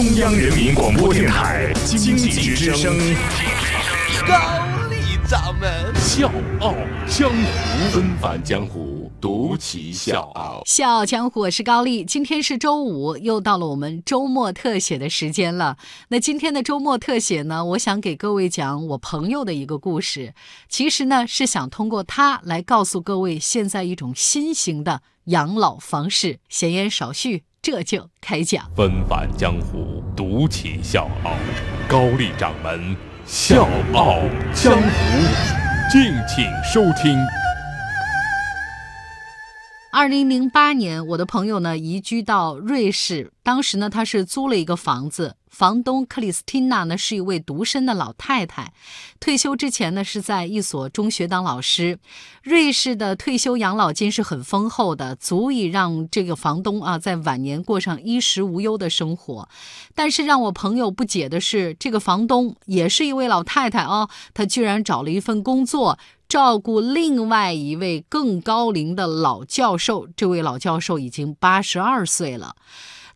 中央人民广播电台经济之声，高丽掌门笑傲江湖，纷返江湖，独骑笑傲。笑傲江湖，我是高丽。今天是周五，又到了我们周末特写的时间了。那今天的周末特写呢，我想给各位讲我朋友的一个故事。其实呢，是想通过他来告诉各位，现在一种新型的养老方式。闲言少叙。这就开讲，纷繁江湖，独起笑傲。高丽掌门笑傲江湖，敬请收听。二零零八年，我的朋友呢移居到瑞士，当时呢他是租了一个房子。房东克里斯汀娜呢是一位独身的老太太，退休之前呢是在一所中学当老师。瑞士的退休养老金是很丰厚的，足以让这个房东啊在晚年过上衣食无忧的生活。但是让我朋友不解的是，这个房东也是一位老太太啊，她居然找了一份工作，照顾另外一位更高龄的老教授。这位老教授已经八十二岁了。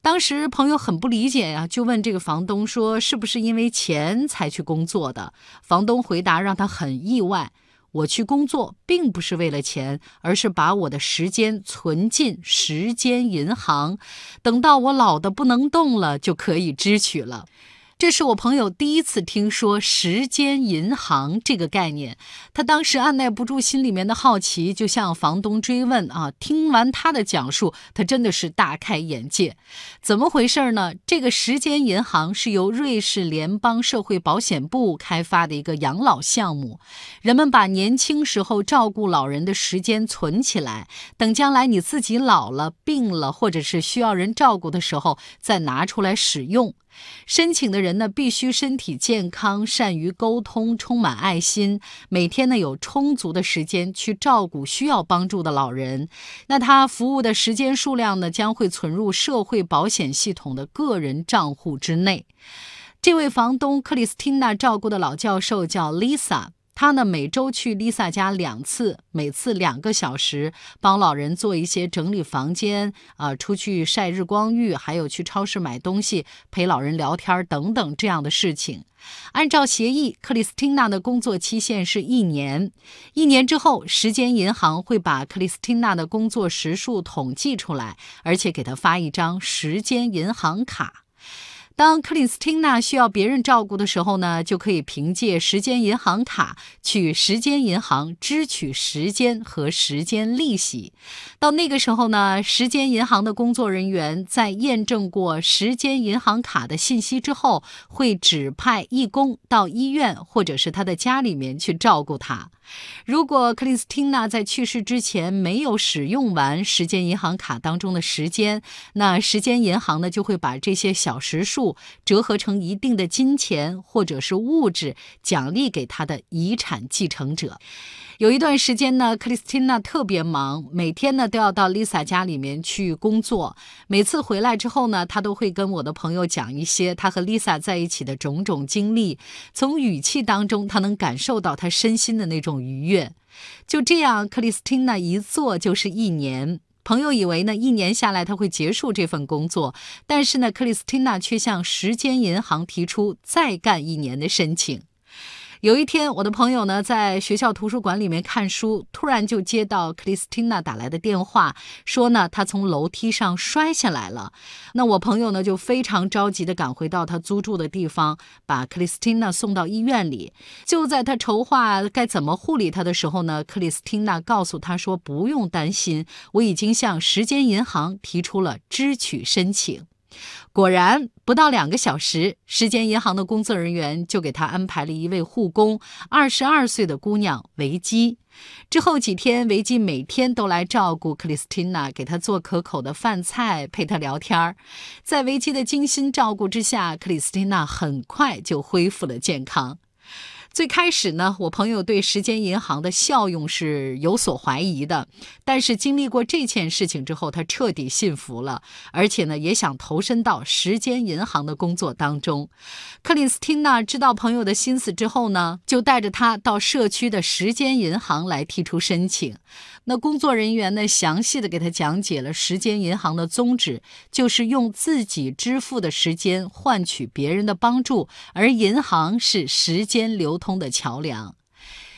当时朋友很不理解呀，就问这个房东说：“是不是因为钱才去工作的？”房东回答让他很意外：“我去工作并不是为了钱，而是把我的时间存进时间银行，等到我老的不能动了，就可以支取了。”这是我朋友第一次听说时间银行这个概念，他当时按耐不住心里面的好奇，就向房东追问啊。听完他的讲述，他真的是大开眼界。怎么回事呢？这个时间银行是由瑞士联邦社会保险部开发的一个养老项目，人们把年轻时候照顾老人的时间存起来，等将来你自己老了、病了，或者是需要人照顾的时候，再拿出来使用。申请的人呢，必须身体健康、善于沟通、充满爱心，每天呢有充足的时间去照顾需要帮助的老人。那他服务的时间数量呢，将会存入社会保险系统的个人账户之内。这位房东克里斯汀娜照顾的老教授叫 Lisa。他呢，每周去 Lisa 家两次，每次两个小时，帮老人做一些整理房间啊，出去晒日光浴，还有去超市买东西，陪老人聊天等等这样的事情。按照协议，克里斯汀娜的工作期限是一年。一年之后，时间银行会把克里斯汀娜的工作时数统计出来，而且给他发一张时间银行卡。当克里斯汀娜需要别人照顾的时候呢，就可以凭借时间银行卡去时间银行支取时间和时间利息。到那个时候呢，时间银行的工作人员在验证过时间银行卡的信息之后，会指派义工到医院或者是他的家里面去照顾他。如果克里斯汀娜在去世之前没有使用完时间银行卡当中的时间，那时间银行呢就会把这些小时数折合成一定的金钱或者是物质奖励给他的遗产继承者。有一段时间呢，克里斯汀娜特别忙，每天呢都要到 Lisa 家里面去工作。每次回来之后呢，她都会跟我的朋友讲一些她和 Lisa 在一起的种种经历。从语气当中，她能感受到她身心的那种愉悦。就这样，克里斯汀娜一做就是一年。朋友以为呢，一年下来他会结束这份工作，但是呢，克里斯汀娜却向时间银行提出再干一年的申请。有一天，我的朋友呢在学校图书馆里面看书，突然就接到克里斯汀娜打来的电话，说呢他从楼梯上摔下来了。那我朋友呢就非常着急的赶回到他租住的地方，把克里斯汀娜送到医院里。就在他筹划该怎么护理他的时候呢，克里斯汀娜告诉他说：“不用担心，我已经向时间银行提出了支取申请。”果然，不到两个小时，时间银行的工作人员就给他安排了一位护工，二十二岁的姑娘维基。之后几天，维基每天都来照顾克里斯汀娜，给她做可口的饭菜，陪她聊天儿。在维基的精心照顾之下，克里斯汀娜很快就恢复了健康。最开始呢，我朋友对时间银行的效用是有所怀疑的，但是经历过这件事情之后，他彻底信服了，而且呢，也想投身到时间银行的工作当中。克里斯汀娜知道朋友的心思之后呢，就带着他到社区的时间银行来提出申请。那工作人员呢，详细的给他讲解了时间银行的宗旨，就是用自己支付的时间换取别人的帮助，而银行是时间流通的桥梁。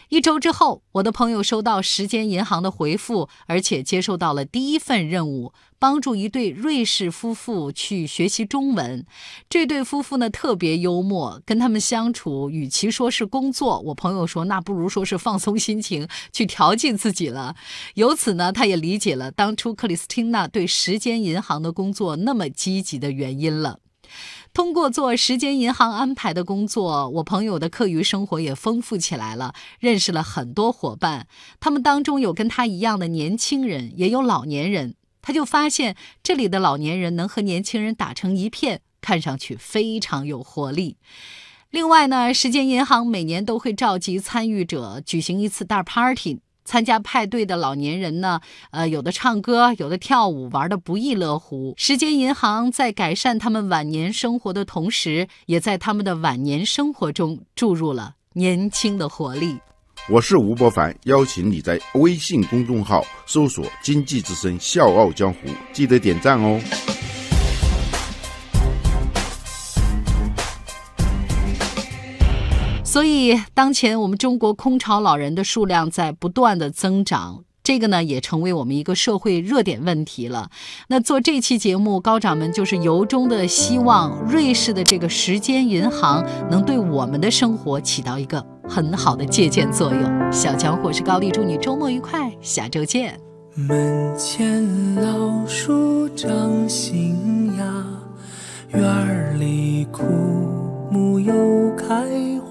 一周之后，我的朋友收到时间银行的回复，而且接受到了第一份任务，帮助一对瑞士夫妇去学习中文。这对夫妇呢特别幽默，跟他们相处，与其说是工作，我朋友说那不如说是放松心情，去调剂自己了。由此呢，他也理解了当初克里斯汀娜对时间银行的工作那么积极的原因了。通过做时间银行安排的工作，我朋友的课余生活也丰富起来了，认识了很多伙伴。他们当中有跟他一样的年轻人，也有老年人。他就发现这里的老年人能和年轻人打成一片，看上去非常有活力。另外呢，时间银行每年都会召集参与者举行一次大 party。参加派对的老年人呢，呃，有的唱歌，有的跳舞，玩的不亦乐乎。时间银行在改善他们晚年生活的同时，也在他们的晚年生活中注入了年轻的活力。我是吴伯凡，邀请你在微信公众号搜索“经济之声笑傲江湖”，记得点赞哦。所以，当前我们中国空巢老人的数量在不断的增长，这个呢也成为我们一个社会热点问题了。那做这期节目，高掌门就是由衷的希望瑞士的这个时间银行能对我们的生活起到一个很好的借鉴作用。小强，我是高丽，祝你周末愉快，下周见。门前老树长新芽，院里枯。木又开花，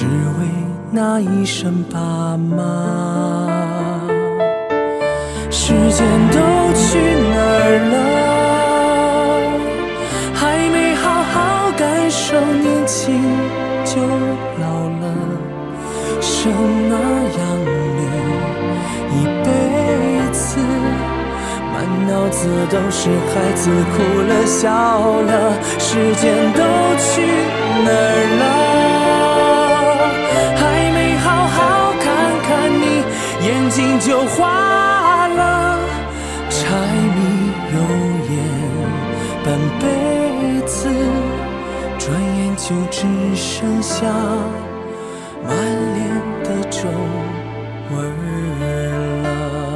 只为。那一声爸妈，时间都去哪儿了？还没好好感受年轻就老了，生那养你一辈子，满脑子都是孩子哭了笑了，时间都去转眼就只剩下满脸的皱纹了。